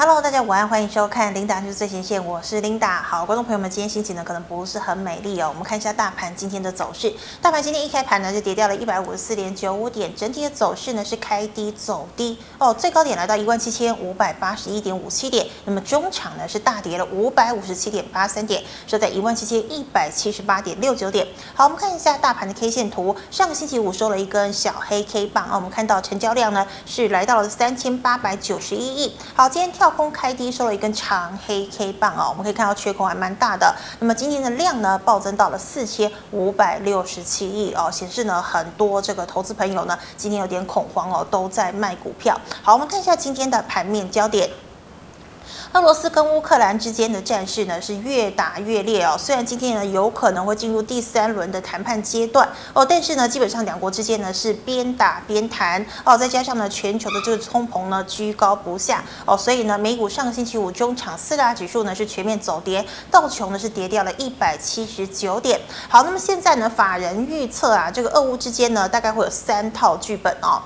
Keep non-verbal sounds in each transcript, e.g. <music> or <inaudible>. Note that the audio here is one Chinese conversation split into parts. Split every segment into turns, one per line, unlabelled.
Hello，大家午安，欢迎收看《琳达就是最前线》，我是琳达。好，观众朋友们，今天心情呢可能不是很美丽哦。我们看一下大盘今天的走势，大盘今天一开盘呢就跌掉了一百五十四点九五点，整体的走势呢是开低走低哦，最高点来到一万七千五百八十一点五七点，那么中场呢是大跌了五百五十七点八三点，收在一万七千一百七十八点六九点。好，我们看一下大盘的 K 线图，上个星期五收了一根小黑 K 棒啊，我们看到成交量呢是来到了三千八百九十一亿。好，今天跳空开低收了。一根长黑 K 棒哦，我们可以看到缺口还蛮大的。那么今天的量呢，暴增到了四千五百六十七亿哦，显示呢很多这个投资朋友呢今天有点恐慌哦，都在卖股票。好，我们看一下今天的盘面焦点。俄罗斯跟乌克兰之间的战事呢是越打越烈哦，虽然今天呢有可能会进入第三轮的谈判阶段哦，但是呢基本上两国之间呢是边打边谈哦，再加上呢全球的这个通膨呢居高不下哦，所以呢美股上个星期五中场四大指数呢是全面走跌，道琼呢是跌掉了一百七十九点。好，那么现在呢法人预测啊，这个俄乌之间呢大概会有三套剧本哦。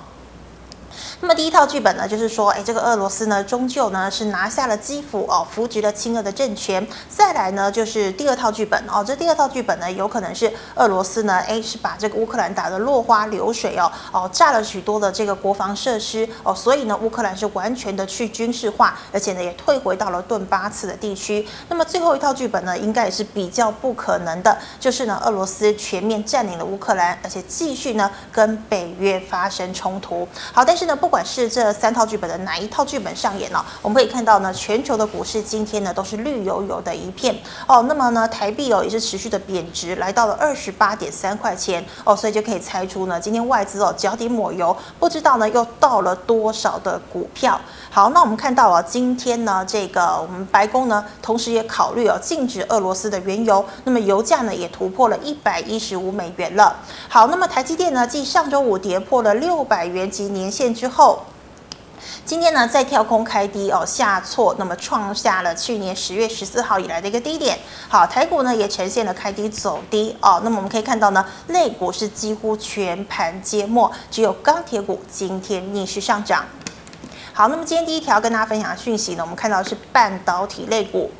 那么第一套剧本呢，就是说，哎，这个俄罗斯呢，终究呢是拿下了基辅哦，扶植了亲俄的政权。再来呢，就是第二套剧本哦，这第二套剧本呢，有可能是俄罗斯呢，哎，是把这个乌克兰打得落花流水哦，哦，炸了许多的这个国防设施哦，所以呢，乌克兰是完全的去军事化，而且呢，也退回到了顿巴斯的地区。那么最后一套剧本呢，应该也是比较不可能的，就是呢，俄罗斯全面占领了乌克兰，而且继续呢跟北约发生冲突。好，但是呢，不。不管是这三套剧本的哪一套剧本上演呢，我们可以看到呢，全球的股市今天呢都是绿油油的一片哦。那么呢，台币哦也是持续的贬值，来到了二十八点三块钱哦，所以就可以猜出呢，今天外资哦脚底抹油，不知道呢又到了多少的股票。好，那我们看到啊，今天呢这个我们白宫呢，同时也考虑哦禁止俄罗斯的原油，那么油价呢也突破了一百一十五美元了。好，那么台积电呢，继上周五跌破了六百元级年线之后。后，今天呢再跳空开低哦，下挫，那么创下了去年十月十四号以来的一个低点。好，台股呢也呈现了开低走低哦。那么我们可以看到呢，类股是几乎全盘皆墨，只有钢铁股今天逆势上涨。好，那么今天第一条跟大家分享的讯息呢，我们看到是半导体类股。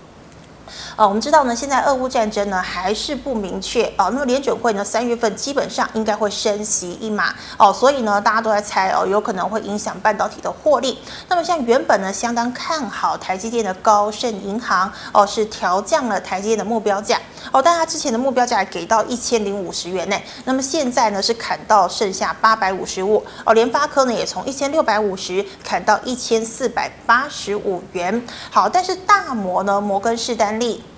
呃，我们知道呢，现在俄乌战争呢还是不明确哦。那么联准会呢，三月份基本上应该会升息一码哦，所以呢，大家都在猜哦，有可能会影响半导体的获利。那么像原本呢相当看好台积电的高盛银行哦，是调降了台积电的目标价哦，但它之前的目标价给到一千零五十元呢，那么现在呢是砍到剩下八百五十五哦。联发科呢也从一千六百五十砍到一千四百八十五元。好，但是大摩呢，摩根士丹利。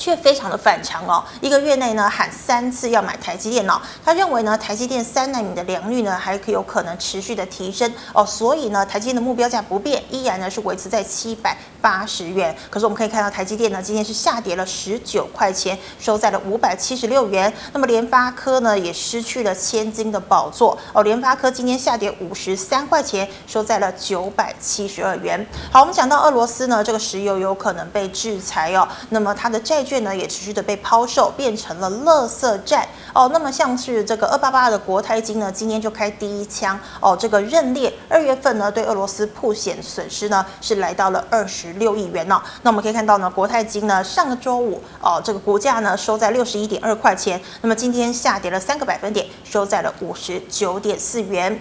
却非常的反常哦，一个月内呢喊三次要买台积电哦，他认为呢台积电三纳米的良率呢还可有可能持续的提升哦，所以呢台积电的目标价不变，依然呢是维持在七百八十元。可是我们可以看到台积电呢今天是下跌了十九块钱，收在了五百七十六元。那么联发科呢也失去了千金的宝座哦，联发科今天下跌五十三块钱，收在了九百七十二元。好，我们讲到俄罗斯呢这个石油有可能被制裁哦，那么它的债券。呢也持续的被抛售，变成了垃圾债哦。那么像是这个二八八的国泰金呢，今天就开第一枪哦。这个认列二月份呢对俄罗斯曝险损失呢是来到了二十六亿元哦。那我们可以看到呢，国泰金呢上个周五哦这个股价呢收在六十一点二块钱，那么今天下跌了三个百分点，收在了五十九点四元。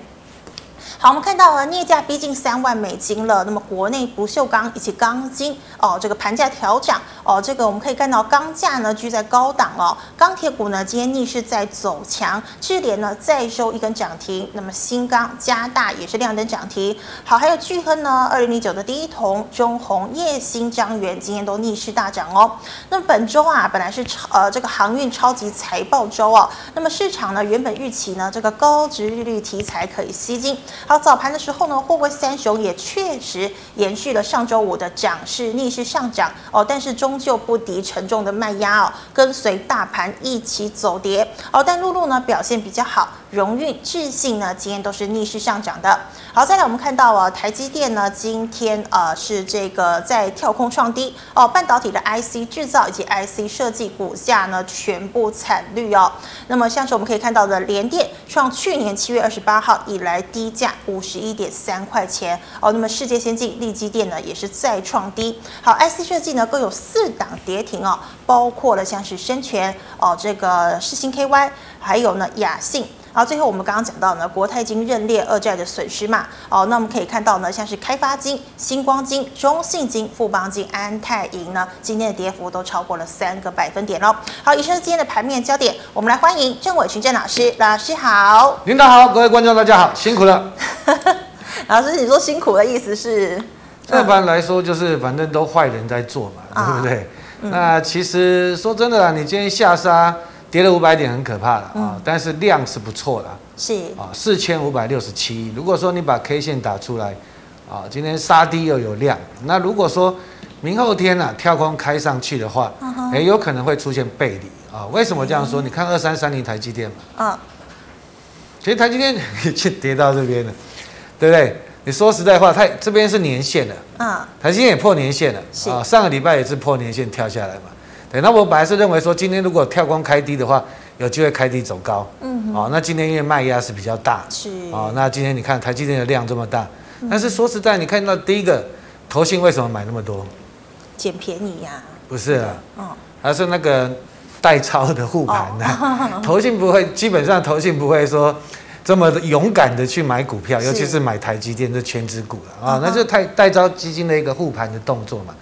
好，我们看到了镍价逼近三万美金了。那么国内不锈钢以及钢筋哦，这个盘价调涨哦，这个我们可以看到钢价呢居在高档哦。钢铁股呢今天逆势在走强，智联呢再收一根涨停。那么新钢、加大也是亮灯涨停。好，还有巨亨呢，二零零九的第一铜、中鸿、叶兴、彰源今天都逆势大涨哦。那么本周啊，本来是超呃这个航运超级财报周哦。那么市场呢原本预期呢这个高值利率题材可以吸金。好，早盘的时候呢，货柜三雄也确实延续了上周五的涨势，逆势上涨哦，但是终究不敌沉重的卖压哦，跟随大盘一起走跌哦。但陆路呢表现比较好，荣运、智信呢今天都是逆势上涨的。好，再来我们看到哦，台积电呢今天呃是这个在跳空创低哦，半导体的 IC 制造以及 IC 设计股价呢全部惨绿哦。那么像是我们可以看到的联电创去年七月二十八号以来低价。五十一点三块钱哦。那么世界先进、力积电呢也是再创低。好，IC 设计呢更有四档跌停哦，包括了像是深全哦，这个世星 KY，还有呢雅信。好，最后我们刚刚讲到呢，国泰金认列二债的损失嘛，哦，那我们可以看到呢，像是开发金、星光金、中信金、富邦金、安泰银呢，今天的跌幅都超过了三个百分点喽。好，以上是今天的盘面焦点，我们来欢迎郑伟群郑老师，老师好。
领导好，各位观众大家好，辛苦了。<laughs>
老师，你说辛苦的意思是？
一般来说就是反正都坏人在做嘛，嗯、对不对？嗯、那其实说真的啦，你今天下杀。跌了五百点很可怕了啊，嗯、但是量是不错的，
是
啊，四千五百六十七亿。如果说你把 K 线打出来，啊，今天杀低又有量，那如果说明后天呢、啊、跳空开上去的话，也、嗯，有可能会出现背离啊。为什么这样说？嗯、你看二三三零台积电嘛，嗯，其实台积电 <laughs> 已经跌到这边了，对不对？你说实在话，它这边是年线的，啊，台积电也破年线了，啊，上个礼拜也是破年线跳下来嘛。对，那我本来是认为说，今天如果跳空开低的话，有机会开低走高。嗯。哦，那今天因为卖压是比较大。是。哦，那今天你看台积电的量这么大，嗯、但是说实在，你看到第一个，投信为什么买那么多？
捡便宜呀、啊。
不是啊。哦。还是那个代操的护盘的。哦、<laughs> 投信不会，基本上投信不会说这么勇敢的去买股票，尤其是买台积电这全值股了啊，哦、那就太代招基金的一个护盘的动作嘛。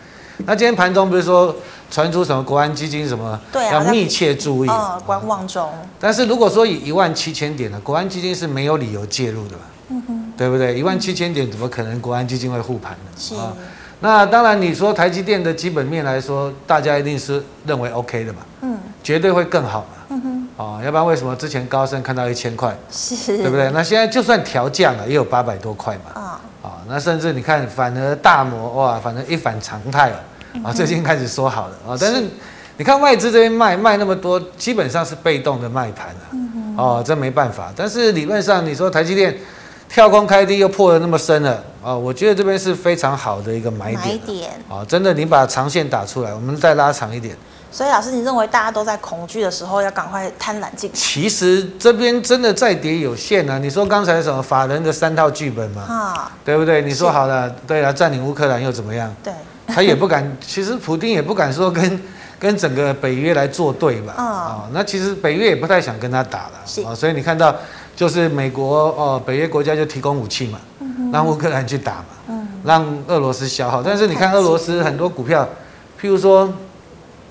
那今天盘中不是说传出什么国安基金什么要密切注意，
呃，观望中。
但是如果说以一万七千点呢，国安基金是没有理由介入的嘛，嗯哼，对不对？一万七千点怎么可能国安基金会护盘呢？是啊，那当然你说台积电的基本面来说，大家一定是认为 OK 的嘛，嗯，绝对会更好嘛，嗯哼，哦，要不然为什么之前高盛看到一千块，是，对不对？那现在就算调降了，也有八百多块嘛，啊。那甚至你看，反而大摩哇，反正一反常态了啊！最近开始说好了啊，但是你看外资这边卖卖那么多，基本上是被动的卖盘啊哦，这没办法。但是理论上，你说台积电跳空开低又破的那么深了啊，我觉得这边是非常好的一个买点。买点啊，真的，你把长线打出来，我们再拉长一点。
所以老师，你认为大家都在恐惧的时候，要赶快贪婪进？
其实这边真的再跌有限啊！你说刚才什么法人的三套剧本嘛，啊，对不对？你说好了，是对啊，占领乌克兰又怎么样？对，他也不敢。其实普丁也不敢说跟 <laughs> 跟整个北约来作对吧？啊、哦，那其实北约也不太想跟他打了。是啊，所以你看到就是美国哦，北约国家就提供武器嘛，让乌克兰去打嘛，嗯，让俄罗斯消耗。但是你看俄罗斯很多股票，譬如说。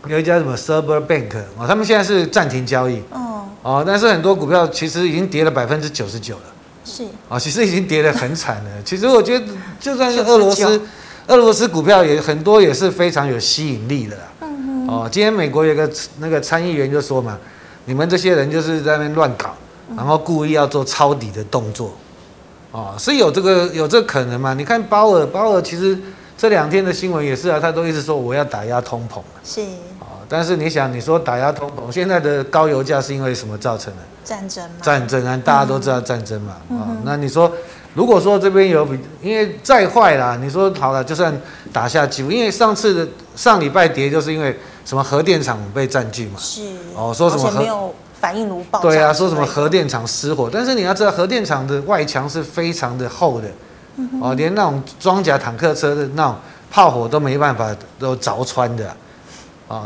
有一家什么 Server Bank 哦，他们现在是暂停交易哦哦，但是很多股票其实已经跌了百分之九十九了，是哦，其实已经跌得很惨了。<laughs> 其实我觉得就算是俄罗斯，俄罗斯股票也很多也是非常有吸引力的啦。嗯哼哦，今天美国有个那个参议员就说嘛，你们这些人就是在那边乱搞，然后故意要做抄底的动作，哦，是有这个有这个可能嘛？你看鲍尔，鲍尔其实这两天的新闻也是啊，他都一直说我要打压通膨。是。但是你想，你说打压通膨，现在的高油价是因为什么造成的？战争嘛。战争啊，大家都知道战争嘛。啊、嗯哦，那你说，如果说这边有比，因为再坏啦，你说好了，就算打下去，因为上次的上礼拜跌，就是因为什么核电厂被占据嘛。是。哦，说什么核？没有反应炉爆。对啊，说什么核电厂失火？但是你要知道，核电厂的外墙是非常的厚的，嗯、哦，连那种装甲坦克车的那种炮火都没办法都凿穿的。啊，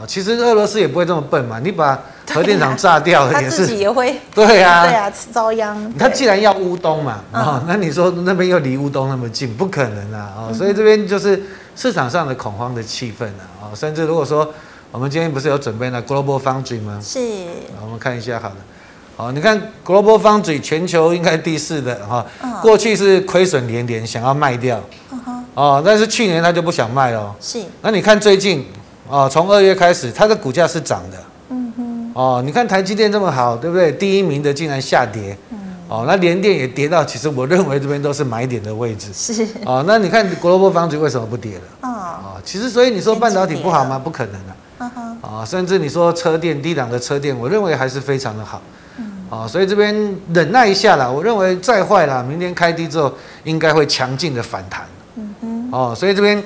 其实俄罗斯也不会这么笨嘛，你把核电厂炸掉了 <laughs> 也是，他自己也会，<laughs> 对呀，对啊，遭殃。他既然要乌东嘛，啊，那你说那边又离乌东那么近，不可能啊，哦，所以这边就是市场上的恐慌的气氛啊，哦，甚至如果说我们今天不是有准备了 Global Foundry 吗？是，我们看一下，好了，好，你看 Global Foundry 全球应该第四的哈，过去是亏损连连，想要卖掉，哦，但是去年他就不想卖了，是，那你看最近。哦，从二月开始，它的股价是涨的。嗯哼。哦，你看台积电这么好，对不对？第一名的竟然下跌。嗯。哦，那联电也跌到，其实我认为这边都是买点的位置。是。哦，那你看 Global Foundry 为什么不跌了？哦。哦，其实所以你说半导体不好吗？不可能的。嗯哼。啊，甚至你说车电低档的车电，我认为还是非常的好。嗯。啊，所以这边忍耐一下啦，我认为再坏啦，明天开低之后应该会强劲的反弹。嗯哼。哦，所以这边。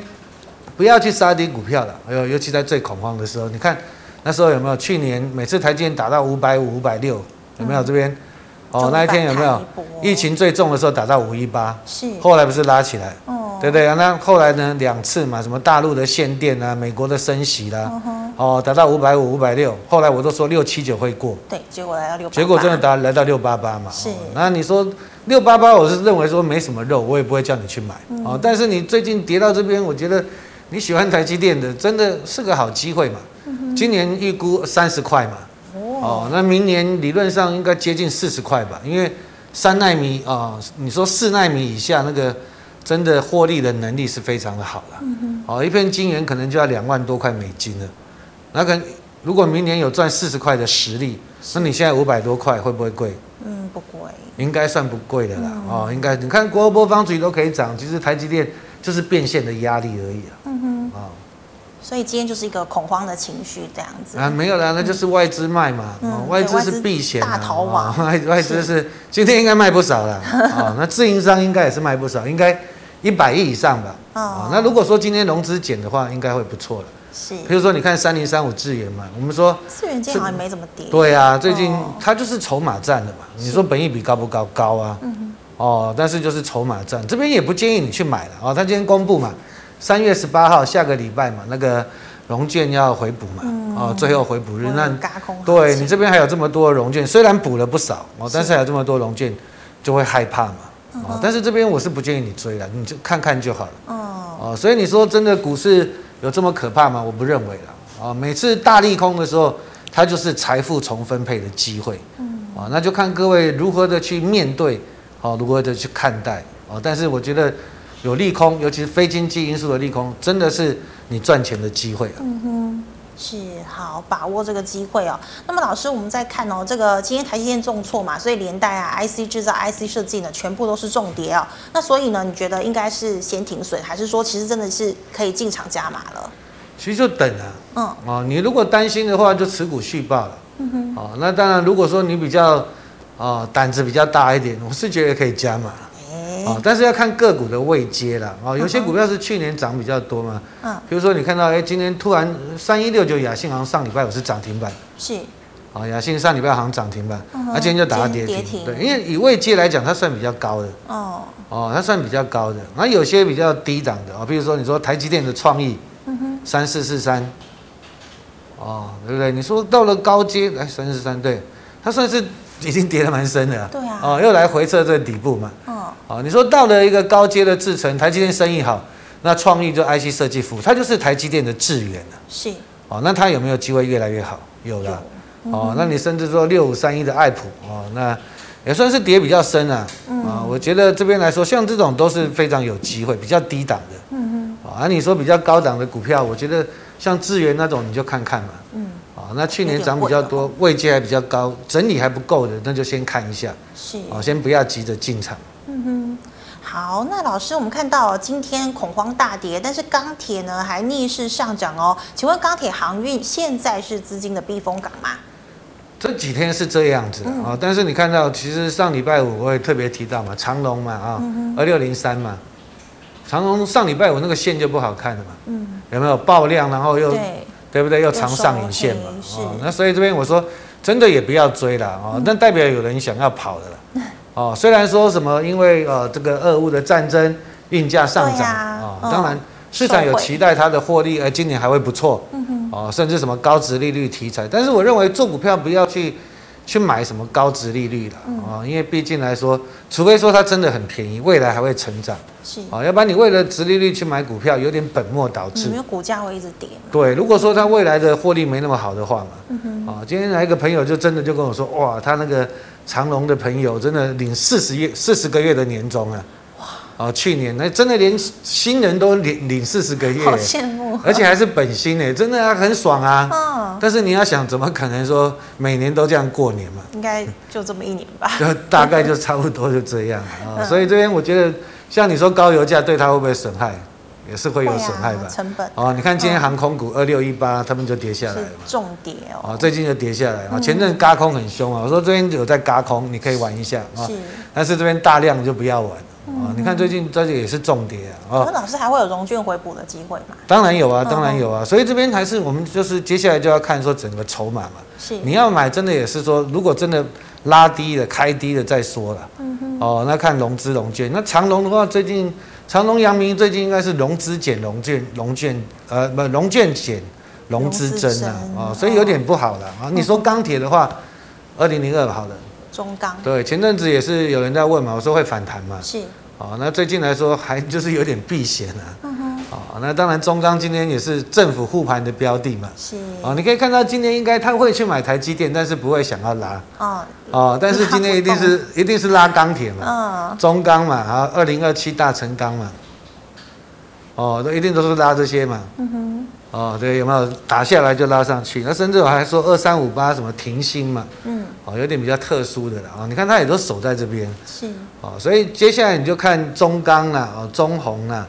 不要去杀低股票了，哎呦尤其在最恐慌的时候，你看那时候有没有？去年每次台积电打到五百五、五百六，有没有这边？哦，那一天有没有疫情最重的时候打到五一八？
是，
后来不是拉起来？哦，对不对啊？那后来呢？两次嘛，什么大陆的限电啊，美国的升息啦，哦，达到五百五、五百六，后来我都说六七九会过，
对，结果来到六，
结果真的达来到六八八嘛。
是，
那你说六八八，我是认为说没什么肉，我也不会叫你去买。哦，但是你最近跌到这边，我觉得你喜欢台积电的，真的是个好机会嘛。今年预估三十块嘛。哦，那明年理论上应该接近四十块吧，因为三纳米啊，你说四纳米以下那个真的获利的能力是非常的好了。哦，一片晶圆可能就要两万多块美金了。那个如果明年有赚四十块的实力，那你现在五百多块会不会贵？
嗯，不贵。
应该算不贵的啦。哦，应该你看 GlobalFoundries 都可以涨，其实台积电就是变现的压力而已啊。嗯哼。啊。
所以今天就是一个恐慌的情绪这样子。
啊，没有啦，那就是外资卖嘛，嗯、外资是避险
大逃亡，
外 <laughs> 外资是。今天应该卖不少了啊，<laughs> 那自营商应该也是卖不少，应该一百亿以上吧，啊，那如果说今天融资减的话，应该会不错了，是，比如说你看三零三五智源嘛，我们说
智原今天好像没怎么跌，
对啊，最近它就是筹码战的嘛，你说本益比高不高？高啊，哦，但是就是筹码战，这边也不建议你去买了哦，他今天公布嘛。三月十八号，下个礼拜嘛，那个融券要回补嘛，嗯、哦，最后回补日，那对你这边还有这么多融券，虽然补了不少哦，但是还有这么多融券，就会害怕嘛，是哦，但是这边我是不建议你追了，你就看看就好了，哦，哦，所以你说真的股市有这么可怕吗？我不认为了，哦，每次大利空的时候，它就是财富重分配的机会，嗯，哦，那就看各位如何的去面对，哦，如何的去看待，哦，但是我觉得。有利空，尤其是非经济因素的利空，真的是你赚钱的机会啊。嗯哼，
是好把握这个机会哦。那么老师，我们再看哦，这个今天台积电重挫嘛，所以连带啊，IC 制造、IC 设计呢，全部都是重跌哦。那所以呢，你觉得应该是先停损，还是说其实真的是可以进场加码了？
其实就等啊。嗯。哦，你如果担心的话，就持股续报了。嗯哼。哦，那当然，如果说你比较哦胆子比较大一点，我是觉得可以加码。哦，但是要看个股的位阶啦。哦，有些股票是去年涨比较多嘛。嗯。比如说你看到，哎，今天突然三一六九亚信好像上礼拜五是涨停板。是。哦，亚信上礼拜好像涨停板，那今天就打到跌停。对，因为以位阶来讲，它算比较高的。哦。哦，它算比较高的。那有些比较低档的哦，比如说你说台积电的创意，三四四三。哦，对不对？你说到了高阶，来三四三，对，它算是已经跌得蛮深的。对啊。哦，又来回测这个底部嘛。哦，你说到了一个高阶的制程，台积电生意好，那创意就 IC 设计服务，它就是台积电的智源了。是。哦，那它有没有机会越来越好？有的。有哦，那你甚至说六五三一的爱普，哦，那也算是跌比较深啊。嗯。啊，我觉得这边来说，像这种都是非常有机会，比较低档的。嗯哼。啊，那你说比较高档的股票，我觉得像智源那种，你就看看嘛。嗯。啊，那去年涨比较多，位阶还比较高，整理还不够的，那就先看一下。是。啊，先不要急着进场。嗯
哼，好，那老师，我们看到今天恐慌大跌，但是钢铁呢还逆势上涨哦。请问钢铁航运现在是资金的避风港吗？
这几天是这样子啊，嗯、但是你看到，其实上礼拜五我也特别提到嘛，长龙嘛啊，二六零三嘛，长龙上礼拜五那个线就不好看了嘛，嗯，有没有爆量，然后又对，不对？又长上影线嘛，哦，那所以这边我说真的也不要追了啊，那代表有人想要跑的了。嗯 <laughs> 哦，虽然说什么，因为呃这个俄乌的战争，运价上涨啊，当然市场有期待它的获利，呃，今年还会不错，哦，甚至什么高值利率题材，但是我认为做股票不要去去买什么高值利率了啊，因为毕竟来说，除非说它真的很便宜，未来还会成长，是啊，要不然你为了值利率去买股票，有点本末倒置，
因为股价会一直跌。
对，如果说它未来的获利没那么好的话嘛，啊，今天来一个朋友就真的就跟我说，哇，他那个。长隆的朋友真的领四十月四十个月的年终啊！哇！哦，去年那真的连新人都领领四十个月，
好羡慕，
而且还是本薪呢，真的啊，很爽啊！嗯。但是你要想，怎么可能说每年都这样过年嘛？
应该就这么一年吧。
就大概就差不多就这样啊。所以这边我觉得，像你说高油价对他会不会损害？也是会有损害吧？成本哦，你看今天航空股二六一八，他们就跌下来了，
重跌哦。
最近就跌下来啊，前阵嘎空很凶啊。我说这边有在嘎空，你可以玩一下啊。是，但是这边大量就不要玩啊。你看最近这里也是重跌啊。
那老师还会有融券回补的机会吗？
当然有啊，当然有啊。所以这边还是我们就是接下来就要看说整个筹码嘛。是，你要买真的也是说，如果真的拉低了，开低了再说了。嗯哼。哦，那看融资融券，那长隆的话，最近长隆、阳明最近应该是融资减融券，融券呃不融券减融资增啊，哦，所以有点不好了啊。你说钢铁的话，二零零二好了。
中钢。对，
前阵子也是有人在问嘛，我说会反弹嘛。
是。
哦，那最近来说还就是有点避险啊。哦，那当然中钢今天也是政府护盘的标的嘛。是。哦，你可以看到今天应该他会去买台积电，但是不会想要拉。哦。哦，但是今天一定是一定是拉钢铁嘛。嗯。中钢嘛，然后二零二七大成钢嘛。哦，都一定都是拉这些嘛。嗯哼。哦，对，有没有打下来就拉上去？那甚至我还说二三五八什么停薪嘛，嗯，哦，有点比较特殊的了啊。你看它也都守在这边，是，哦，所以接下来你就看中钢啦，哦，中红啦，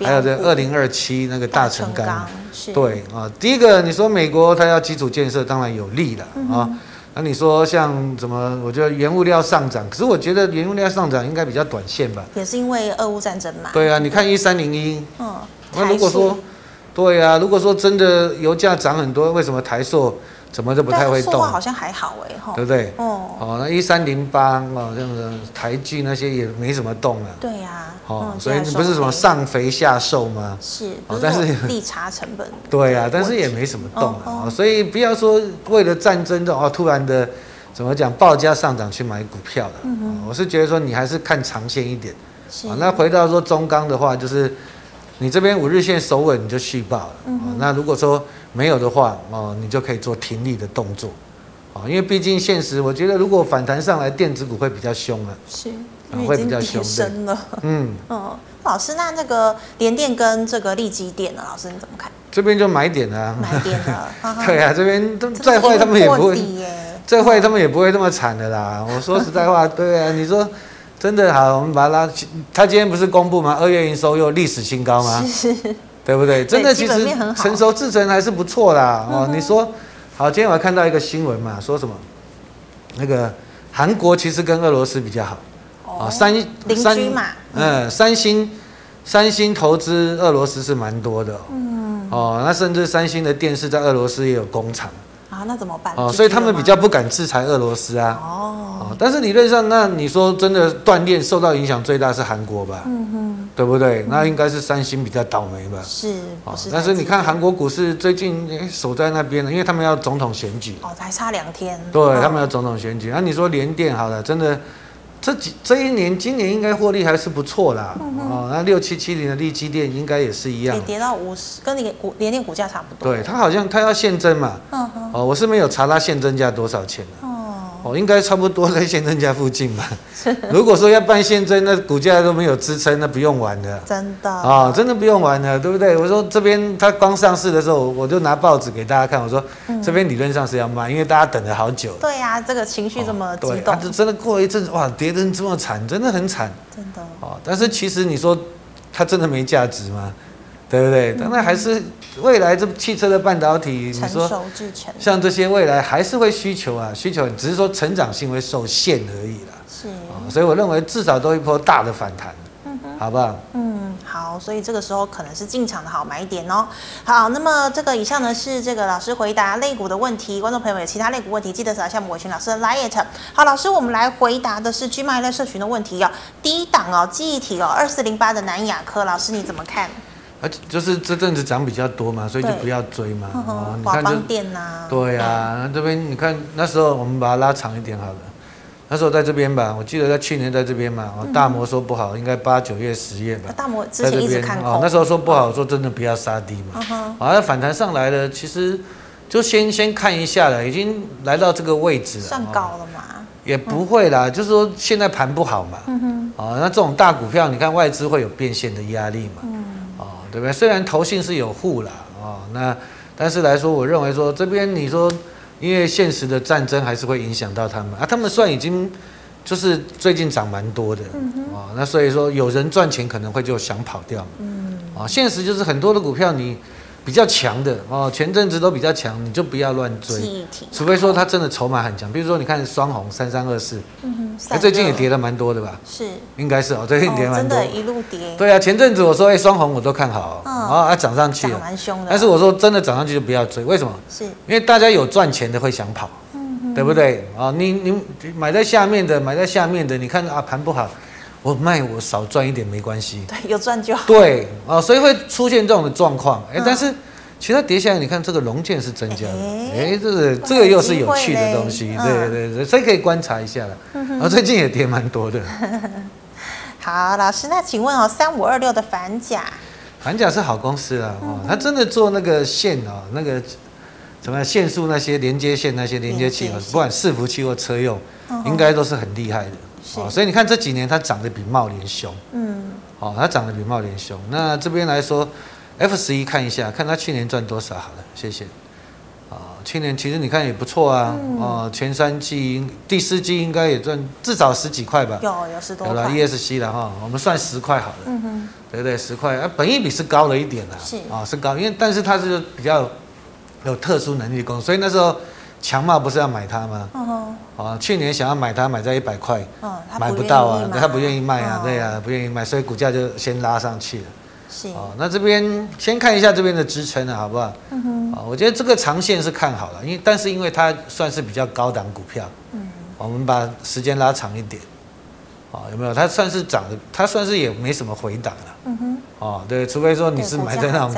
还有这二零二七那个大成钢，是，对啊。第一个你说美国它要基础建设，当然有利了啊。那你说像怎么？我觉得原物料上涨，可是我觉得原物料上涨应该比较短线吧？
也是因为俄乌战争嘛。
对啊，你看一三零一，嗯，那如果说。对呀、啊，如果说真的油价涨很多，为什么台塑怎么都不太会动？
好像还好哎，
对不对？哦，哦，那一三零八哦，这样子台剧那些也没什么动了。
对呀、啊，
哦，所以你不是什么上肥下瘦吗？
是，哦，但是利差成本。
对呀、啊，但是也没什么动啊、哦哦，所以不要说为了战争的哦，突然的怎么讲报价上涨去买股票的、嗯哦。我是觉得说你还是看长线一点。是。哦、那回到说中钢的话，就是。你这边五日线守稳，你就续爆了。嗯、那如果说没有的话，哦，你就可以做停利的动作，啊因为毕竟现实，我觉得如果反弹上来，电子股会比较凶了。
是，会比较凶。深了。嗯。嗯，<laughs> 老师，那那个联电跟这个力积电呢？老师你怎么看？
这边就买点啊。
买点了。<laughs>
对啊，这边再坏他们也不会，再坏他们也不会那么惨的啦。我说实在话，对啊，你说。真的好，我们把它拉。他今天不是公布吗？二月营收又历史新高吗？是，对不对？真的，其实成熟制程还是不错啦。哦，你说好，今天我还看到一个新闻嘛，说什么？那个韩国其实跟俄罗斯比较好。哦。三三嗯，三星三星投资俄罗斯是蛮多的。嗯。哦，那甚至三星的电视在俄罗斯也有工厂。
啊，那怎么办？
哦，所以他们比较不敢制裁俄罗斯啊。哦，但是理论上，那你说真的断炼受到影响最大是韩国吧？嗯哼，对不对？那应该是三星比较倒霉吧？是，哦，但是你看韩国股市最近守在那边了，因为他们要总统选举。
哦，还差两天。
对，他们要总统选举。那你说联电好了，真的。这几这一年，今年应该获利还是不错啦。嗯、哦，那六七七零的利基店应该也是一样，
也跌到五十，跟你股联电股价差不多。
对，它好像它要现增嘛。嗯哼。哦，我是没有查它现增价多少钱的。哦，应该差不多在现增价附近吧。<laughs> 如果说要办现增，那股价都没有支撑，那不用玩的。
真的。啊、
哦，真的不用玩的，对不对？我说这边它刚上市的时候，我就拿报纸给大家看，我说这边理论上是要卖，因为大家等了好久。
对呀、啊，这个情绪这么激动。
哦、对，真的过了一阵子，哇，跌得这么惨，真的很惨。
真的。
哦，但是其实你说它真的没价值吗？对不对？当然还是未来这汽车的半导体，你说像这些未来还是会需求啊，需求只是说成长性会受限而已啦。是啊，所以我认为至少都一波大的反弹，好不好？
嗯，好，所以这个时候可能是进场的好买点哦。好，那么这个以上呢是这个老师回答类股的问题，观众朋友有其他类股问题，记得扫一下伟群老师的 LINE。好，老师，我们来回答的是 GMoney 类社群的问题哦。第一档哦，记忆体哦，二四零八的南亚科，老师你怎么看？
而且就是这阵子涨比较多嘛，所以就不要追嘛。哦，你看就对啊，那这边你看那时候我们把它拉长一点好了。那时候在这边吧，我记得在去年在这边嘛。哦，大摩说不好，应该八九月十月吧。
大摩之前一直看空。哦，
那时候说不好，说真的不要杀低嘛。好，那反弹上来了，其实就先先看一下了，已经来到这个位置了。
算高了嘛？
也不会啦，就是说现在盘不好嘛。嗯哼。哦，那这种大股票，你看外资会有变现的压力嘛？嗯。对不对？虽然投信是有护了哦，那但是来说，我认为说这边你说，因为现实的战争还是会影响到他们啊。他们算已经就是最近涨蛮多的，嗯哼，哦，那所以说有人赚钱可能会就想跑掉，嗯，啊，现实就是很多的股票你。比较强的哦，前阵子都比较强，你就不要乱追，除非说它真的筹码很强。比如说你看双红三三二四，嗯哼，最近也跌了蛮多的吧？是，应该是哦，最近跌蛮多，真的，
一路跌。
对啊，前阵子我说哎，双红我都看好，哦，啊涨上去了，
涨蛮凶的。
但是我说真的涨上去就不要追，为什么？是因为大家有赚钱的会想跑，嗯对不对？啊，你你买在下面的，买在下面的，你看啊盘不好，我卖我少赚一点没关系，
对，有赚就好。
对啊，所以会出现这种的状况。哎，但是其他跌下来，你看这个融券是增加的，哎，这个这个又是有趣的东西，对对对，所以可以观察一下了。啊，最近也跌蛮多的。<laughs>
好，老师，那请问哦，三五二六的反甲，
反甲是好公司啊，哦，他真的做那个线哦，那个什么线束那些连接线那些连接器，不管伺服器或车用，应该都是很厉害的。哦，所以你看这几年它涨得比茂联凶，嗯，哦，它涨得比茂联凶。那这边来说，F 十一看一下，看它去年赚多少好了，谢谢。啊去年其实你看也不错啊，哦，前三季、第四季应该也赚至少十几块吧？
有有十多块。
有了 ESC 了哈，我们算十块好了，嗯哼，对不对？十块啊，本益比是高了一点啦，是啊，是高，因为但是它是比较有特殊能力公司，所以那时候强茂不是要买它吗？嗯，啊，去年想要买它，买在一百块，嗯，买不到啊，他不愿意卖啊，对啊，不愿意卖，所以股价就先拉上去了。是。哦，那这边先看一下这边的支撑啊，好不好？嗯哼，啊，我觉得这个长线是看好了，因为但是因为它算是比较高档股票，嗯，我们把时间拉长一点，啊，有没有？它算是涨的，它算是也没什么回档了，嗯哼，哦，对，除非说你是买在那种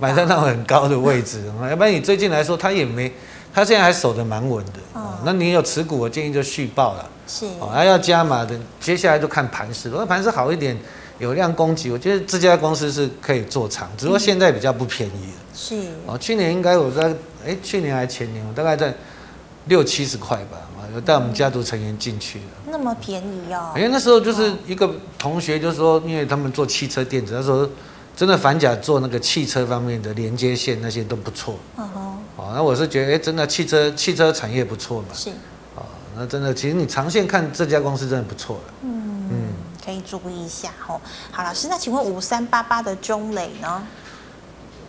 买在那种很高的位置，<laughs> 要不然你最近来说它也没，它现在还守得蛮稳的，哦，那你有持股，我建议就续报了，是，哦，还要加码的，接下来就看盘势，如果盘势好一点。有量供给，我觉得这家公司是可以做长，只不过现在比较不便宜了。是哦，去年应该我在哎，去年还前年，我大概在六七十块吧，啊，有带我们家族成员进去了。
那么便宜哦？
因为那时候就是一个同学就说，因为他们做汽车电子，他说真的反甲做那个汽车方面的连接线那些都不错。那我是觉得哎，真的汽车汽车产业不错嘛。是。哦，那真的，其实你长线看这家公司真的不错的。嗯。
可以注意一下哦。好，老师，那请问五三八八的中磊呢？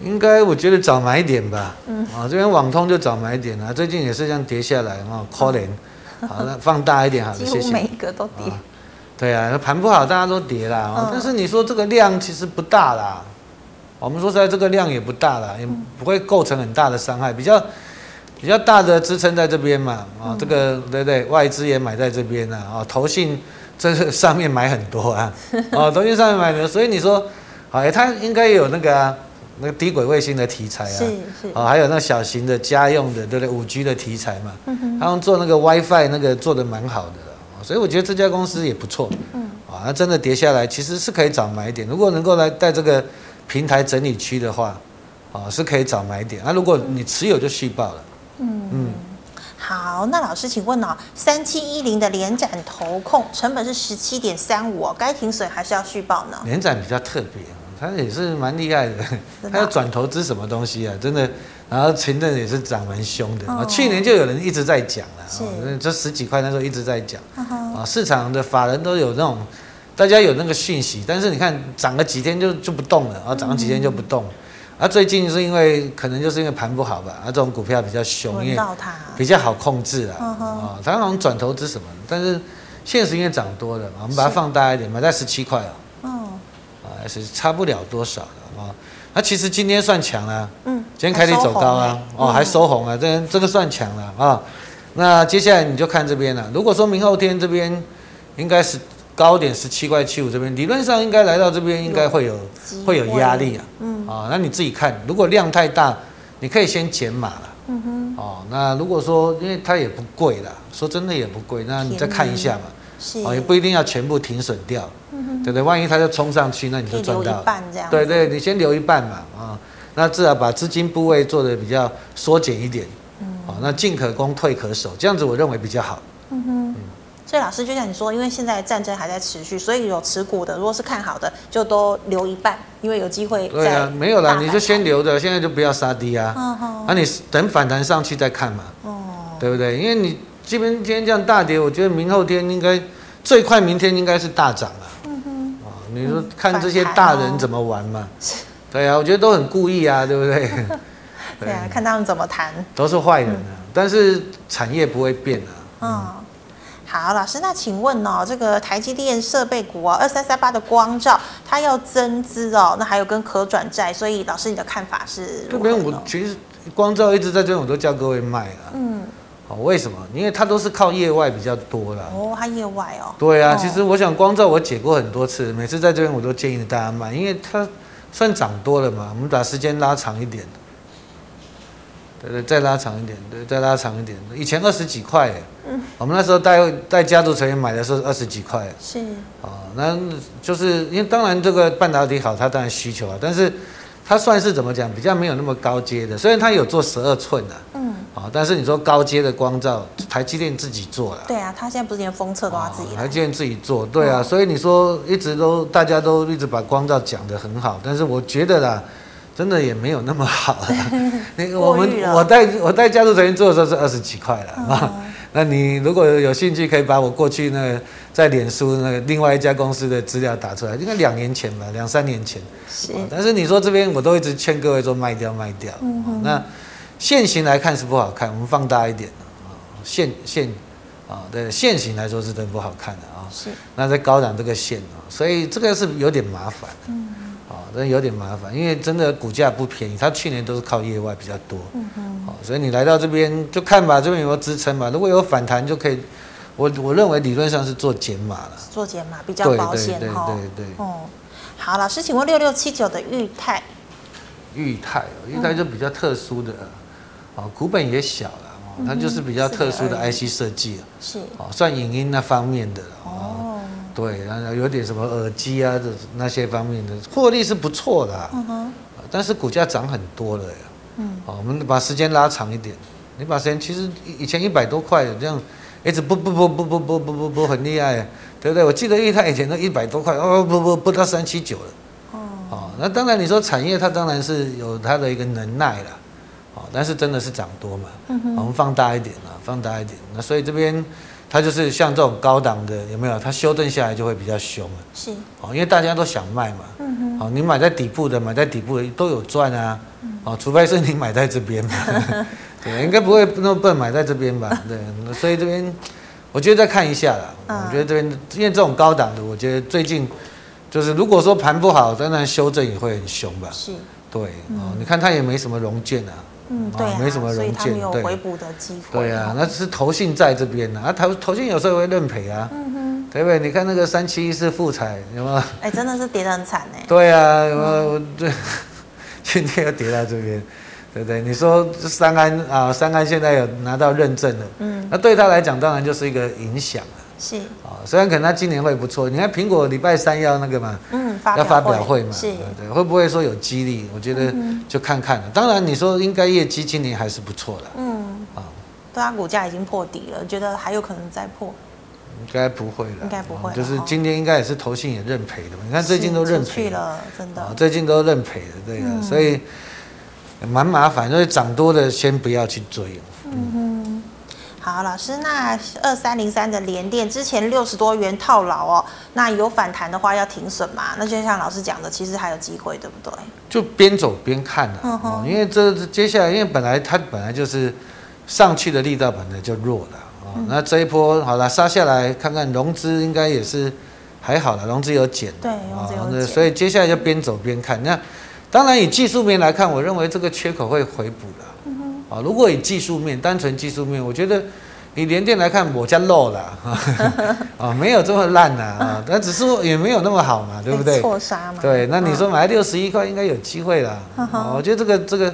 应该我觉得早买点吧。嗯。啊，这边网通就早买点了，最近也是这样跌下来啊，可怜。好，那放大一点好了，<laughs> 谢谢。
每一个都跌。
对啊，盘不好，大家都跌啦。嗯。但是你说这个量其实不大啦。我们说实在，这个量也不大了，也不会构成很大的伤害。比较比较大的支撑在这边嘛。啊，这个对不对？外资也买在这边了啊，投信。这是 <laughs> 上面买很多啊，哦，<laughs> 投信上面买的，所以你说，哎，它应该有那个啊，那个低轨卫星的题材啊，是是，哦，还有那小型的家用的，对不对？五 G 的题材嘛，嗯，他们做那个 WiFi 那个做的蛮好的，所以我觉得这家公司也不错，嗯，啊，那真的跌下来其实是可以找买点，如果能够来带这个平台整理区的话，啊，是可以找买点，那如果你持有就续报了，嗯。嗯。
好，那老师请问哦，三七一零的连展投控成本是十七点三五，该停损还是要续报呢？
连展比较特别，它也是蛮厉害的，它要转投资什么东西啊？真的，然后前阵也是涨蛮凶的。啊，哦、去年就有人一直在讲了，这十几块那时候一直在讲。啊，哦、市场的法人都有那种，大家有那个讯息，但是你看涨了几天就就不动了，啊涨了几天就不动。嗯啊，最近是因为可能就是因为盘不好吧，啊，这种股票比较凶，因为比较好控制啊，啊，它好像转投资什么，但是现实因为涨多了，我们把它放大一点，买在十七块哦，哦，啊，是差不了多少的啊，那其实今天算强了，嗯，今天开低走高啊，哦，还收红啊，这这个算强了啊，那接下来你就看这边了，如果说明后天这边应该是。高点十七块七五这边，理论上应该来到这边，应该会有会有压力啊。嗯，啊，那你自己看，如果量太大，你可以先减码了。嗯哼。哦，那如果说，因为它也不贵啦，说真的也不贵，那你再看一下嘛。是。哦，也不一定要全部停损掉。嗯哼。对不对？万一它就冲上去，那你就赚到。留一半这样。对对，你先留一半嘛。啊，那至少把资金部位做的比较缩减一点。嗯。哦，那进可攻，退可守，这样子我认为比较好。嗯哼。
所以老师就像你说，因为现在战争还在持续，所以有持股的，如果是看好的，就都留一半，因为有机会。对啊，
没有啦，你就先留着，现在就不要杀低啊。嗯哼。那你等反弹上去再看嘛。哦。对不对？因为你今天今天这样大跌，我觉得明后天应该最快明天应该是大涨了。嗯哼。啊，你说看这些大人怎么玩嘛？对啊，我觉得都很故意啊，对不对？<laughs>
对啊，看他们怎么谈。
都是坏人啊，但是产业不会变啊。嗯。
好，老师，那请问哦，这个台积电设备股啊，二三三八的光照，它要增资哦，那还有跟可转债，所以老师你的看法是？
这边我其实光照一直在这边，我都叫各位卖了。嗯。哦，为什么？因为它都是靠业外比较多啦。
哦，它业外哦。
对啊，其实我想光照我解过很多次，每次在这边我都建议大家买，因为它算涨多了嘛。我们把时间拉长一点，对对，再拉长一点，对，再拉长一点。以前二十几块，嗯，我们那时候带带家族成员买的时候二十几块。
是。
哦，那就是因为当然这个半导体好，它当然需求啊，但是。它算是怎么讲，比较没有那么高阶的，虽然它有做十二寸的，嗯，啊，但是你说高阶的光照，台积电自己做了。
对啊，它现在不是连封测都要自己。
台积电自己做，对啊，所以你说一直都大家都一直把光照讲得很好，但是我觉得啦，真的也没有那么好了。<laughs> 那个我们我带我带家族成员做的时候是二十几块了啊。那你如果有兴趣，可以把我过去那个在脸书那个另外一家公司的资料打出来，应该两年前吧，两三年前。是。但是你说这边我都一直劝各位说卖掉卖掉。那线型来看是不好看，我们放大一点啊，线线啊，对，线型来说是真不好看的啊。是。那在高档这个线啊，所以这个是有点麻烦。嗯。真的有点麻烦，因为真的股价不便宜，它去年都是靠业外比较多，嗯哼，好，所以你来到这边就看吧，这边有没有支撑嘛？如果有反弹就可以，我我认为理论上是做减码了，
做减码比较保险哈。对对对，对，对，哦，好，老师，请问六六七九的裕泰，
裕泰，裕泰就比较特殊的，啊，股本也小了，哦，它就是比较特殊的 IC 设计，是，哦，算影音那方面的，哦。对，然后有点什么耳机啊，这那些方面的获利是不错的，啊，嗯哼，但是股价涨很多了呀。嗯，好，我们把时间拉长一点，你把时间其实以前一百多块这样，一直不不不不不不不不不很厉害，对不对？我记得裕泰以前都一百多块，哦不不不到三七九了。哦，那当然你说产业它当然是有它的一个能耐了，哦，但是真的是涨多嘛。嗯哼，我们放大一点啊，放大一点。那所以这边。它就是像这种高档的，有没有？它修正下来就会比较凶了。是。哦，因为大家都想卖嘛。嗯哼。哦，你买在底部的，买在底部的都有赚啊。哦，除非是你买在这边嘛。<laughs> 对，应该不会那么笨买在这边吧？对。所以这边，我觉得再看一下啦。我觉得这边，因为这种高档的，我觉得最近就是如果说盘不好，当然修正也会很凶吧。是。对。哦，你看它也没什么融券啊。
嗯，对、啊，
没什么融券，
有回补的机会。
对啊，那是投信在这边呢，啊，投投信有时候会认赔啊，嗯哼，对不对？你看那个三七一是富彩有没有？
哎，真的是跌得很惨哎。
对啊，有没有？对，<laughs> 今天又跌到这边，对不对？你说三安啊，三安现在有拿到认证了，嗯，那对他来讲当然就是一个影响。是啊，虽然可能它今年会不错，你看苹果礼拜三要那个嘛，嗯，要发表会嘛，是，对，对，会不会说有激励？我觉得就看看了。当然你说应该业绩今年还是不错的，嗯，啊，
对啊，股价已经破底了，觉得还有可能再破？
应该不会了，
应该不会，
就是今天应该也是投信也认赔的嘛。你看最近都认赔
了，真的，
最近都认赔了，对啊，所以蛮麻烦，所以涨多的先不要去追，嗯哼。
好，老师，那二三零三的联电之前六十多元套牢哦，那有反弹的话要停损嘛？那就像老师讲的，其实还有机会，对不对？
就边走边看了，因为这接下来，因为本来它本来就是上去的力道本来就弱了啊，嗯、那这一波好了杀下来，看看融资应该也是还好了，融资有减，
对，融资有减，
所以接下来就边走边看。那当然以技术面来看，我认为这个缺口会回补了。啊，如果以技术面，单纯技术面，我觉得以联电来看，我家漏了啊，<laughs> 没有这么烂呐啊，但只是也没有那么好嘛，对不对？
错杀嘛。
对，那你说买六十一块应该有机会了 <laughs> 啊，我觉得这个这个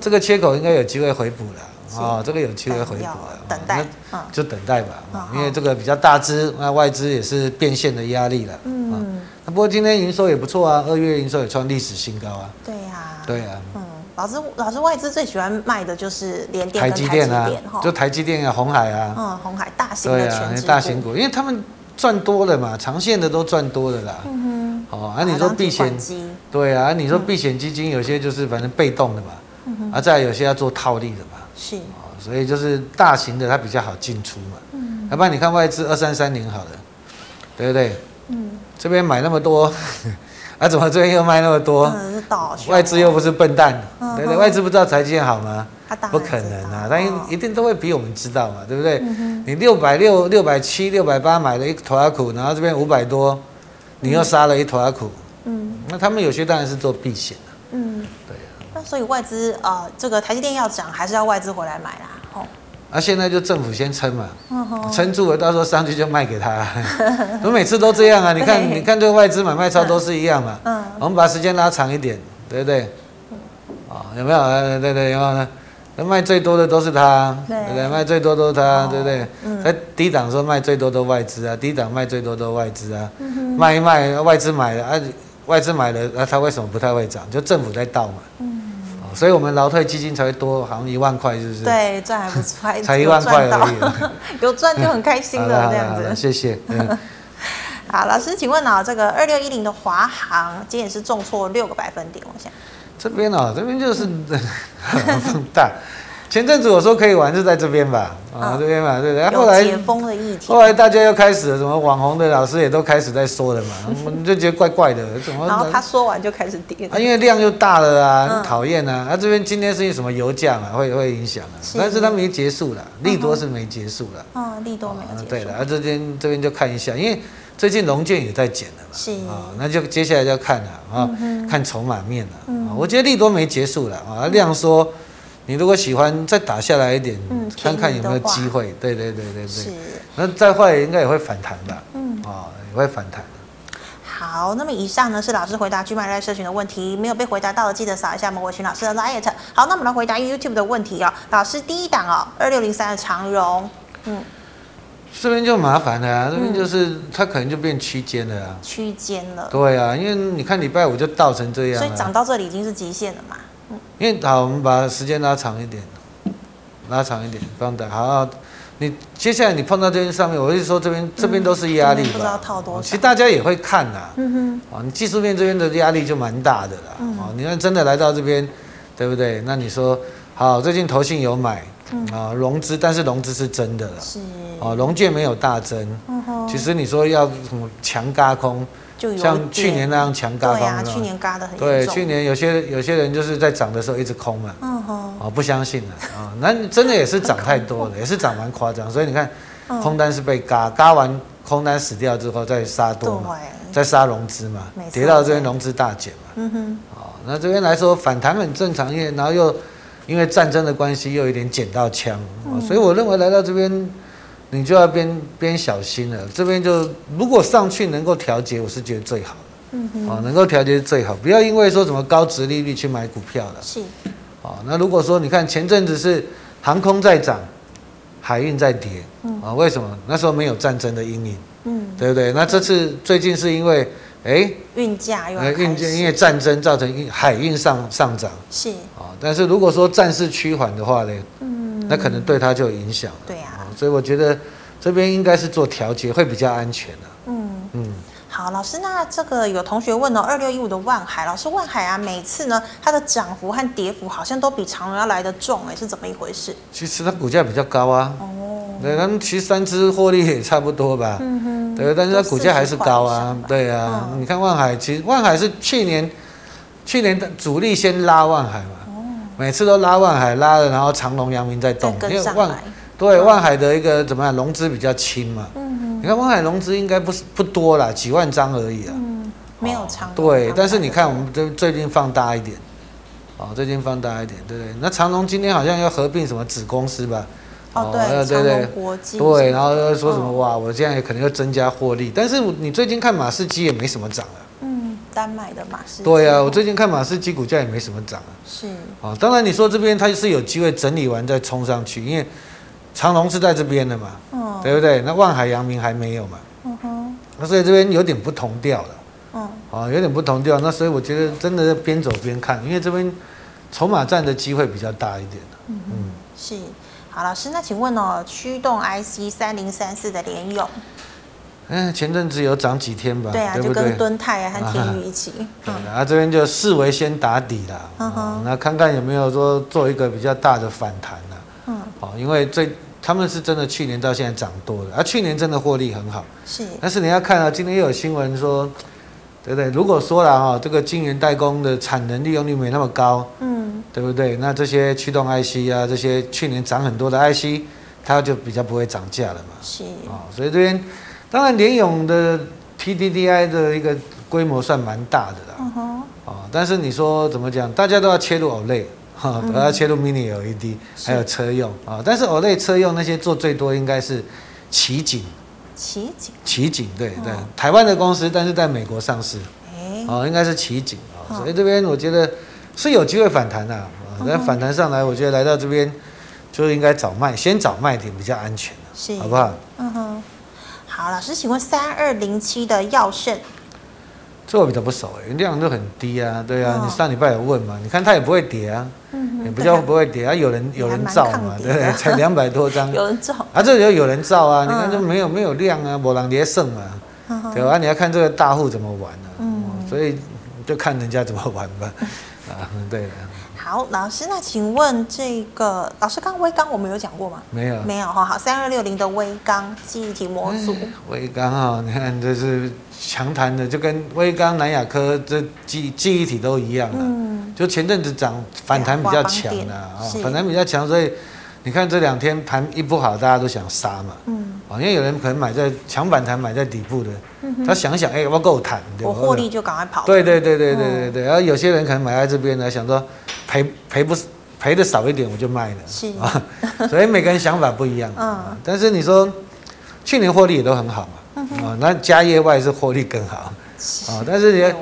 这个缺口应该有机会回补了哦，这个有机会回补了，
等待，
就等待吧，因为这个比较大支，那外资也是变现的压力了，嗯，那不过今天营收也不错啊，二月营收也创历史新高啊，
对呀，
对呀，嗯。
老师，老师，外资最喜欢卖的就是联电、
台积电啊，就台积电啊，红海啊，
嗯，红海大型的权值股，
大型股，因为他们赚多了嘛，长线的都赚多了啦。嗯哼，哦，啊，你说避险，对啊，你说避险基金有些就是反正被动的嘛，嗯哼，啊，再有些要做套利的嘛，是，哦，所以就是大型的它比较好进出嘛，嗯，要不然你看外资二三三零好了，对不对？嗯，这边买那么多。啊，怎么最近又卖那么多？外资又不是笨蛋，对不对？外资不知道台积电好吗？不可能啊，他一定都会比我们知道嘛，对不对？你六百六、六百七、六百八买了一坨阿苦，然后这边五百多，你又杀了一坨阿苦，嗯，那他们有些当然是做避险的，嗯，对。
那所以外资啊，这个台积电要涨，还是要外资回来买啦？哦，
啊，现在就政府先撑嘛，撑住了，到时候上去就卖给他。<laughs> 我每次都这样啊，你看，你看这个外资买卖超都是一样嘛。嗯，我们把时间拉长一点，对不对？啊，有没有？对对对，有没有呢？卖最多的都是他，对不对？卖最多都是他，对不对？在低档时候卖最多都外资啊，低档卖最多都外资啊。卖一卖，外资买了啊，外资买了啊，他为什么不太会涨？就政府在倒嘛。所以我们劳退基金才会多，好像一万块，是不是？
对，赚还不错，
才一万块而已。<laughs>
有赚就很开心了，这样子。
谢谢。<laughs>
好，老师，请问啊，这个二六一零的华航今天也是重挫六个百分点，我想。
这边啊，这边就是 <laughs> 放大。前阵子我说可以玩是在这边吧，啊这边嘛，对不对？后来
解封的疫情，
后来大家又开始了，什么网红的老师也都开始在说了嘛，我们就觉得怪怪的，怎么？
然后他说完就开始跌。
啊，因为量又大了啊，讨厌啊！啊，这边今天是什么油价嘛，会会影响啊？但是它没结束了，利多是没结束了。
啊，利多没有结束。
对了，啊这边这边就看一下，因为最近龙券也在减了嘛，是啊，那就接下来就要看了啊，看筹码面了。我觉得利多没结束了啊，量说。你如果喜欢再打下来一点，嗯、看看有没有机会。对对对对对。是。那再坏应该也会反弹吧？嗯。啊、哦，也会反弹。
好，那么以上呢是老师回答 GMoney Live 社群的问题，没有被回答到的记得扫一下魔鬼群老师的 Light。好，那我们来回答 YouTube 的问题哦。老师第一档哦，二六零三的长荣，嗯，
这边就麻烦了啊，这边就是它可能就变区间了啊。
区间了。
对啊，因为你看礼拜五就倒成这样，
所以涨到这里已经是极限了嘛。
因为好，我们把时间拉长一点，拉长一点，放大。好，你接下来你碰到这边上面，我就说这边、嗯、这边都是压力吧？不知道套多少。其实大家也会看呐。嗯哼。啊，你技术面这边的压力就蛮大的啦。嗯。你看真的来到这边，对不对？那你说好，最近投信有买啊，融资，但是融资是真的了。是。啊，融券没有大增。嗯。其实你说要什么强轧空？像去年那样强轧，对啊，去年嘎的很严重。对，去年有些有些人就是在涨的时候一直空嘛，嗯哼，哦，不相信了。啊，那真的也是涨太多了，也是涨蛮夸张，所以你看，空单是被嘎，嘎完空单死掉之后再杀多嘛，再杀融资嘛，跌到这边融资大减嘛，嗯哼，哦，那这边来说反弹很正常，因为然后又因为战争的关系又有点捡到枪，所以我认为来到这边。你就要边边小心了。这边就如果上去能够调节，我是觉得最好的。嗯哼。哦，能够调节是最好，不要因为说什么高值利率去买股票了。是。哦，那如果说你看前阵子是航空在涨，海运在跌。嗯。啊，为什么？那时候没有战争的阴影。嗯。对不对？那这次最近是因为，哎，运价又。运价因为战争造成运海运上上涨。是。啊，但是如果说战事趋缓的话呢？嗯。那可能对它就有影响。对呀。所以我觉得这边应该是做调节会比较安全的。嗯嗯，
好，老师，那这个有同学问哦，二六一五的万海，老师万海啊，每次呢它的涨幅和跌幅好像都比长荣要来得重，哎，是怎么一回事？
其实它股价比较高啊。哦。对，他们其实三只获利也差不多吧。嗯哼。对，但是它股价还是高啊。对啊，你看万海，其实万海是去年去年的主力先拉万海嘛。哦。每次都拉万海拉了，然后长隆、阳明在动，因为万。对，万海的一个怎么样？融资比较轻嘛。嗯哼。你看万海融资应该不是不多啦，几万张而已啊。嗯。没有长。对，但是你看我们这最近放大一点，哦，最近放大一点，对不对？那长隆今天好像要合并什么子公司吧？哦，对对对。国际。对，然后又说什么哇，我现在可能要增加获利，但是你最近看马士基也没什么涨了。
嗯，丹麦的马士基。
对啊，我最近看马士基股价也没什么涨啊。是。哦，当然你说这边它是有机会整理完再冲上去，因为。长隆是在这边的嘛，嗯，对不对？那万海、阳明还没有嘛，嗯哼，那所以这边有点不同调了，嗯，啊，有点不同调。那所以我觉得真的边走边看，因为这边筹码战的机会比较大一点嗯，嗯
是。好，老师，那请问哦，驱动 IC 三零三四的联咏，
嗯，前阵子有涨几天吧？
对啊，
对对
就跟敦泰啊和天宇一起，啊
这边就视为先打底了，嗯哼，那看看有没有说做一个比较大的反弹呢？嗯，好，因为最。他们是真的去年到现在涨多了，啊、去年真的获利很好。是，但是你要看啊，今天又有新闻说，对不对？如果说了哈，这个晶圆代工的产能利用率没那么高，嗯，对不对？那这些驱动 IC 啊，这些去年涨很多的 IC，它就比较不会涨价了嘛。是啊，所以这边当然联咏的 TDDI 的一个规模算蛮大的啦。嗯哼。啊，但是你说怎么讲？大家都要切入 OLED。哈，都要切入 Mini LED，还有车用啊。但是 OLED 车用那些做最多应该是奇景。
奇景。
奇景，对对，台湾的公司，但是在美国上市。哦，应该是奇景啊，所以这边我觉得是有机会反弹的啊。那反弹上来，我觉得来到这边就应该找卖，先找卖点比较安全，是好不好？
老师，请问三二零七的耀盛，
这我比较不熟哎，量都很低啊，对啊，你上礼拜有问嘛？你看它也不会跌啊，也不叫不会跌啊，有人有人造嘛，对不对？才两百多张，<laughs>
有人造
啊，这就有人造啊，你看这没有没有量啊，没人跌胜嘛，对吧？你要看这个大户怎么玩呢？嗯，所以就看人家怎么玩吧，<laughs> 啊，对。
好，老师，那请问这个老师，刚刚威刚我们有讲过吗？
没有，
没有哈。好，三二六零的威刚记忆体模组，<laughs>
威刚哈，你看这是强弹的，就跟威刚、南亚科这记记忆体都一样的，嗯，就前阵子涨反弹比较强的啊，反弹比较强，所以你看这两天盘一不好，大家都想杀嘛，嗯，啊，因为有人可能买在强反弹买在底部的，他想想，哎，我够弹，
我获利就赶快跑，
对对对对对对对，然后有些人可能买在这边呢，想说。赔赔不赔的少一点我就卖了，是啊，所以每个人想法不一样，嗯，但是你说去年获利也都很好嘛，啊，那家业外是获利更好，啊，但是也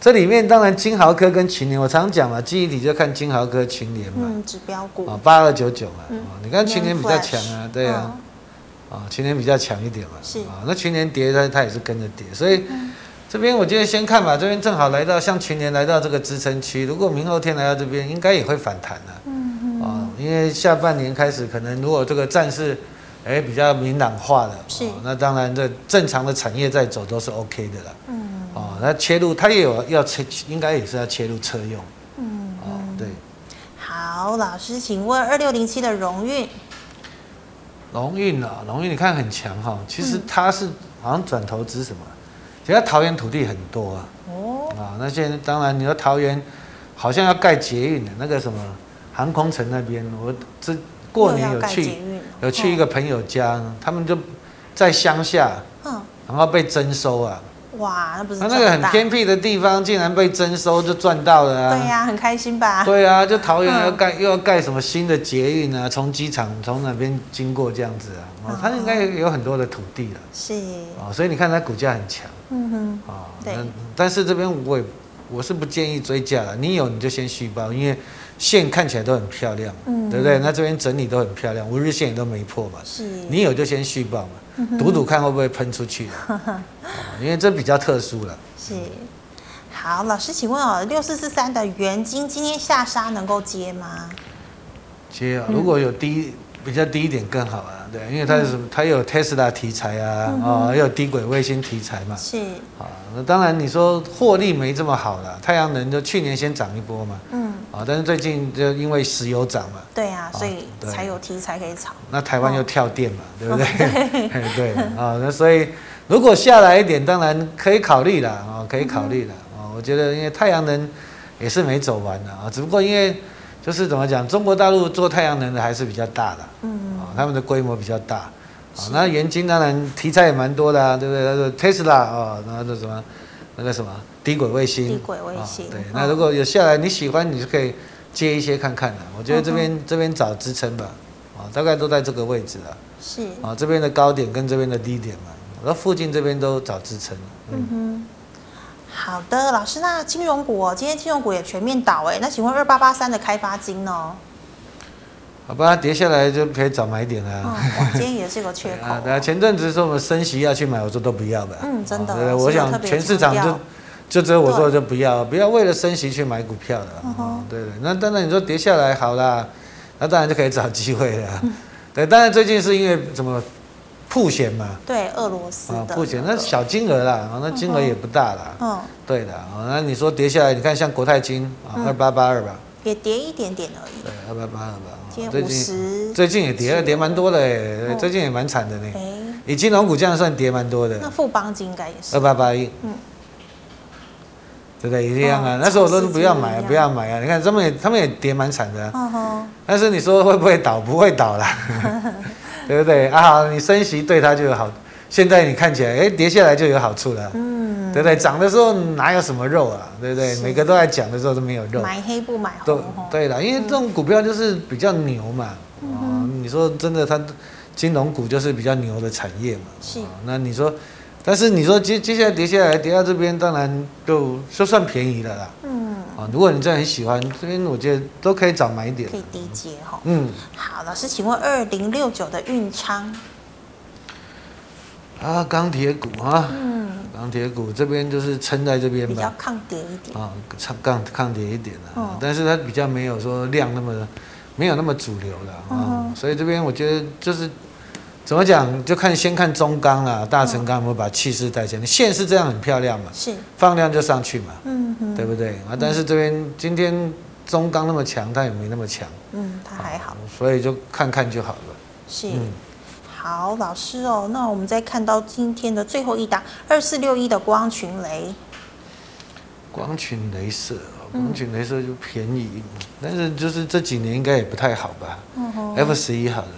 这里面当然金豪科跟群联，我常讲嘛，记忆体就看金豪科、群联嘛，
嗯，指标股
啊，八二九九嘛，你看群联比较强啊，对啊，啊，群联比较强一点嘛，是啊，那群联跌它它也是跟着跌，所以。这边我觉得先看吧，这边正好来到像去年来到这个支撑区，如果明后天来到这边，应该也会反弹的。嗯嗯。啊，因为下半年开始，可能如果这个战事，哎比较明朗化了，是。那当然这正常的产业在走都是 OK 的了。嗯。哦，那切入它也有要切，应该也是要切入车用。嗯。哦，对。
好，老师，请问二六零七的荣运。
荣运啊，荣运你看很强哈，其实它是好像转投资什么？其实桃园土地很多啊，哦，啊，那现在当然你说桃园好像要盖捷运的，那个什么航空城那边，我这过年有去，有去一个朋友家，他们就在乡下，嗯，然后被征收啊。
哇，那不是
他那个很偏僻的地方，竟然被征收就赚到了啊！
对呀、啊，很开心吧？
对啊，就桃园要盖、嗯、又要盖什么新的捷运啊，从机场从哪边经过这样子啊，哦，他应该有很多的土地了。是哦，所以你看它股价很强。嗯哼。哦，对。但是这边我也我是不建议追价了，你有你就先续报，因为线看起来都很漂亮，嗯，对不对？那这边整理都很漂亮，五日线也都没破嘛。是。你有就先续报嘛。赌赌看会不会喷出去，<laughs> 因为这比较特殊了。是，
好，老师，请问哦，六四四三的原金今天下杀能够接吗？
接啊，如果有低比较低一点更好啊，对，因为它是它有 Tesla 题材啊，啊，也有低轨卫星题材嘛。是。啊，那当然你说获利没这么好了，太阳能就去年先涨一波嘛。嗯。啊，但是最近就因为石油涨嘛，
对啊，所以才有题材可以炒。
那台湾又跳电嘛，对不对？<laughs> 对 <laughs> 啊，那所以如果下来一点，当然可以考虑了啊，可以考虑了啊。我觉得因为太阳能也是没走完的啊，只不过因为就是怎么讲，中国大陆做太阳能的还是比较大的，嗯，啊，他们的规模比较大啊。那元晶当然题材也蛮多的啊，对不对？他说特斯拉啊，然后那什么那个什么。低轨卫星，
低轨卫星，
对，那如果有下来你喜欢，你就可以接一些看看的。我觉得这边这边找支撑吧，啊，大概都在这个位置了。是啊，这边的高点跟这边的低点嘛，我说附近这边都找支撑。嗯哼，
好的，老师，那金融股哦，今天金融股也全面倒哎，那请问二八八三的开发金呢？
好吧，跌下来就可以找买点了。
今天也是个缺口。<laughs>
啊，前阵子说我们升息要去买，我说都不要吧。
嗯，真的。
对，我想全市场就。就只有我说就不要，不要为了升息去买股票的。哦，对对，那当然你说跌下来好啦，那当然就可以找机会了。<laughs> 对，当然最近是因为什么，曝险嘛。
对，俄罗斯的。
曝险那小金额啦，那金额也不大啦。嗯。对的，那你说跌下来，你看像国泰金啊，二八八二吧。
也跌一点点而已。
对，二八八二吧。
最近
最近也跌了，跌蛮多的哎，最近也蛮惨的呢。以金融股这样算跌蛮多的。
那富邦金应该也是。
二八八一。嗯。对不对？也一样啊。那时候我都不要买，不要买啊！你看他们也，他们也跌蛮惨的啊。但是你说会不会倒？不会倒啦，<laughs> 对不对？啊，好，你升息对它就有好。现在你看起来，哎，跌下来就有好处了。嗯。对不对？涨的时候哪有什么肉啊？对不对？每个都在讲的时候都没有肉。
买黑不买红。
对了，因为这种股票就是比较牛嘛。哦，你说真的，它金融股就是比较牛的产业嘛。是。那你说，但是你说接接下来跌下来跌到这边，当然就就算便宜了啦。嗯。啊，如果你真的很喜欢这边，我觉得都可以找买点。
可以低接哈。嗯。好，老师，请问二零六九的运昌。
啊，钢铁股啊。嗯。钢铁股这边就是撑在这边吧。比
较抗跌一点。啊，
抗抗抗跌一点的。哦。但是它比较没有说量那么。没有那么主流了啊，嗯、所以这边我觉得就是怎么讲，就看先看中钢啦，大成钢有没有把气势带起来。线是这样很漂亮嘛，是放量就上去嘛，嗯哼对不对啊？但是这边今天中钢那么强，它也没那么强，嗯，它还好，所以就看看就好了。是，嗯、
好，老师哦，那我们再看到今天的最后一档二四六一的光群雷，
光群雷射。光群镭射就便宜，但是就是这几年应该也不太好吧。嗯哼。F 十一好了。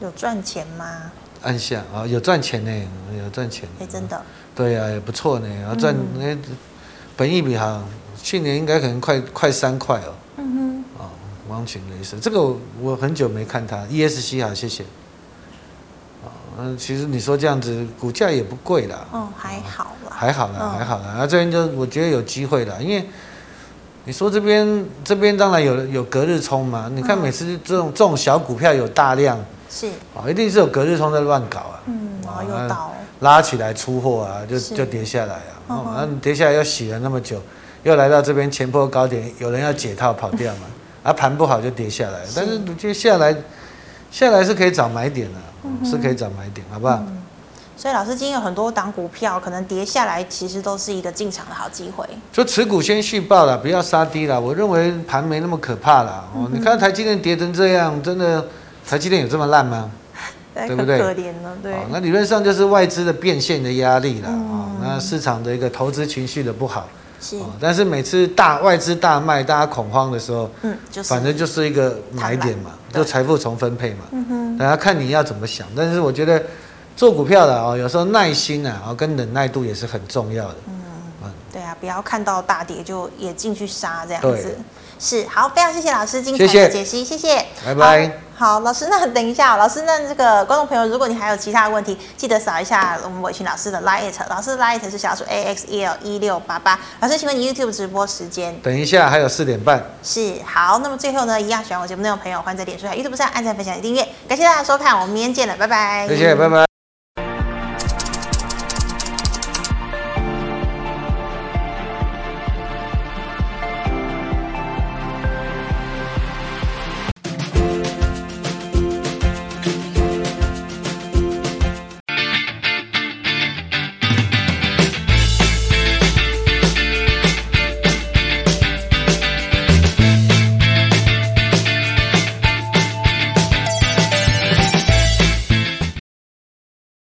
有赚钱吗？
按下啊，有赚钱呢，有赚钱。
哎，真的。
对呀，也不错呢，然后赚那本益比好，去年应该可能快快三块哦。嗯哼。哦，光群镭射这个我我很久没看它，ESC 好，谢谢。嗯，其实你说这样子，股价也不贵啦。
哦，还好啦。
还好啦，还好啦。那这边就我觉得有机会了，因为。你说这边这边当然有有隔日冲嘛？你看每次这种这种小股票有大量，是啊，一定是有隔日冲在乱搞啊。嗯，然后又倒，拉起来出货啊，就就跌下来啊。啊，跌下来又洗了那么久，又来到这边前坡高点，有人要解套跑掉嘛？啊，盘不好就跌下来，但是接下来下来是可以找买点的，是可以找买点，好不好？
所以老师今天有很多档股票可能跌下来，其实都是一个进场的好机会。
就持股先续报了，不要杀低了。我认为盘没那么可怕了。哦、嗯，你看台积电跌成这样，真的台积电有这么烂吗？<laughs> 对，对不对？可怜了，对。那理论上就是外资的变现的压力了啊、嗯哦，那市场的一个投资情绪的不好。是、哦。但是每次大外资大卖，大家恐慌的时候，嗯，就是反正就是一个买点嘛，就财富重分配嘛。嗯哼。大家看你要怎么想，但是我觉得。做股票的哦，有时候耐心啊，哦，跟忍耐度也是很重要的。嗯
嗯，对啊，不要看到大跌就也进去杀这样子。对是，好，非常谢谢老师精彩的解析，谢谢，
拜拜。
好，老师，那等一下，老师，那这个观众朋友，如果你还有其他的问题，记得扫一下我们伟群老师的 Lite，老师的 Line 是小数 A X E L 一六八八。老师，请问你 YouTube 直播时间？
等一下，还有四点半。
是，好，那么最后呢，一样喜欢我节目内容朋友，欢迎在脸书、YouTube 上按赞、分享、订阅，感谢大家收看，我们明天见了，拜拜。
谢谢，拜拜。